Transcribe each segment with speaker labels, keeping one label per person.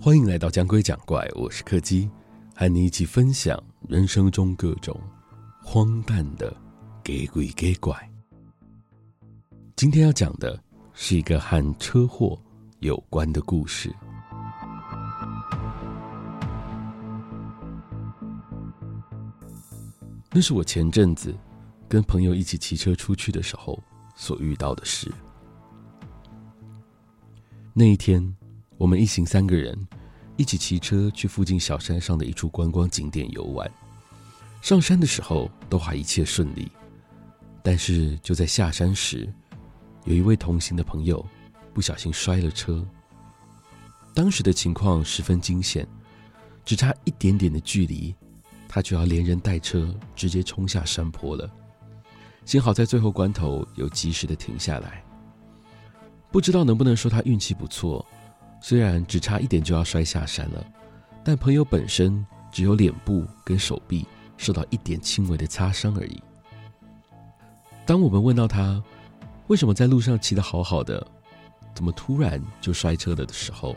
Speaker 1: 欢迎来到讲鬼讲怪，我是柯基，和你一起分享人生中各种荒诞的给鬼给怪。今天要讲的是一个和车祸有关的故事。那是我前阵子跟朋友一起骑车出去的时候所遇到的事。那一天，我们一行三个人一起骑车去附近小山上的一处观光景点游玩。上山的时候都还一切顺利，但是就在下山时，有一位同行的朋友不小心摔了车，当时的情况十分惊险，只差一点点的距离，他就要连人带车直接冲下山坡了。幸好在最后关头有及时的停下来。不知道能不能说他运气不错，虽然只差一点就要摔下山了，但朋友本身只有脸部跟手臂受到一点轻微的擦伤而已。当我们问到他，为什么在路上骑得好好的，怎么突然就摔车了的时候，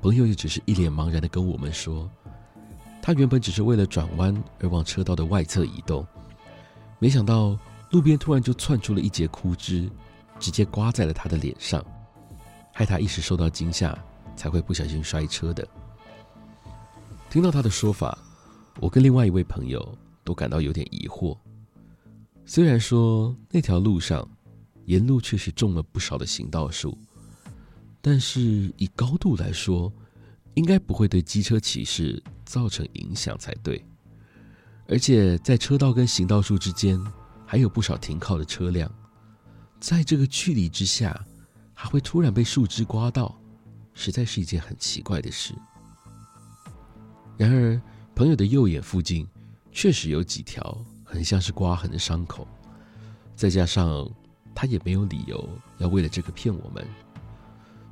Speaker 1: 朋友也只是一脸茫然的跟我们说，他原本只是为了转弯而往车道的外侧移动，没想到路边突然就窜出了一截枯枝，直接刮在了他的脸上，害他一时受到惊吓，才会不小心摔车的。听到他的说法，我跟另外一位朋友都感到有点疑惑。虽然说那条路上，沿路确实种了不少的行道树，但是以高度来说，应该不会对机车骑士造成影响才对。而且在车道跟行道树之间，还有不少停靠的车辆，在这个距离之下，还会突然被树枝刮到，实在是一件很奇怪的事。然而，朋友的右眼附近确实有几条很像是刮痕的伤口，再加上。他也没有理由要为了这个骗我们，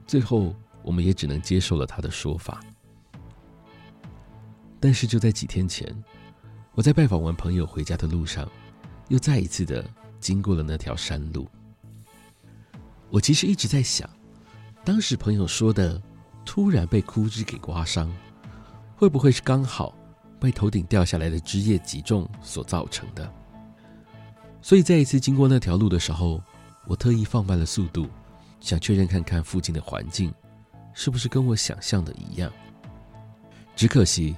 Speaker 1: 最后我们也只能接受了他的说法。但是就在几天前，我在拜访完朋友回家的路上，又再一次的经过了那条山路。我其实一直在想，当时朋友说的突然被枯枝给刮伤，会不会是刚好被头顶掉下来的枝叶击中所造成的？所以在一次经过那条路的时候，我特意放慢了速度，想确认看看附近的环境是不是跟我想象的一样。只可惜，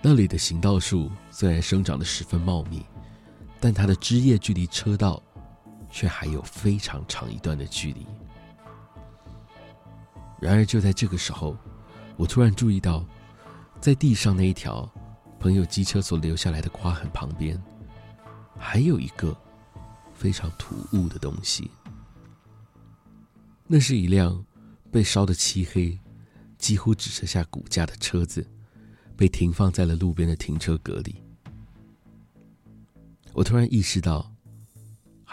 Speaker 1: 那里的行道树虽然生长得十分茂密，但它的枝叶距离车道却还有非常长一段的距离。然而就在这个时候，我突然注意到，在地上那一条朋友机车所留下来的刮痕旁边，还有一个。非常突兀的东西，那是一辆被烧得漆黑、几乎只剩下骨架的车子，被停放在了路边的停车格里。我突然意识到，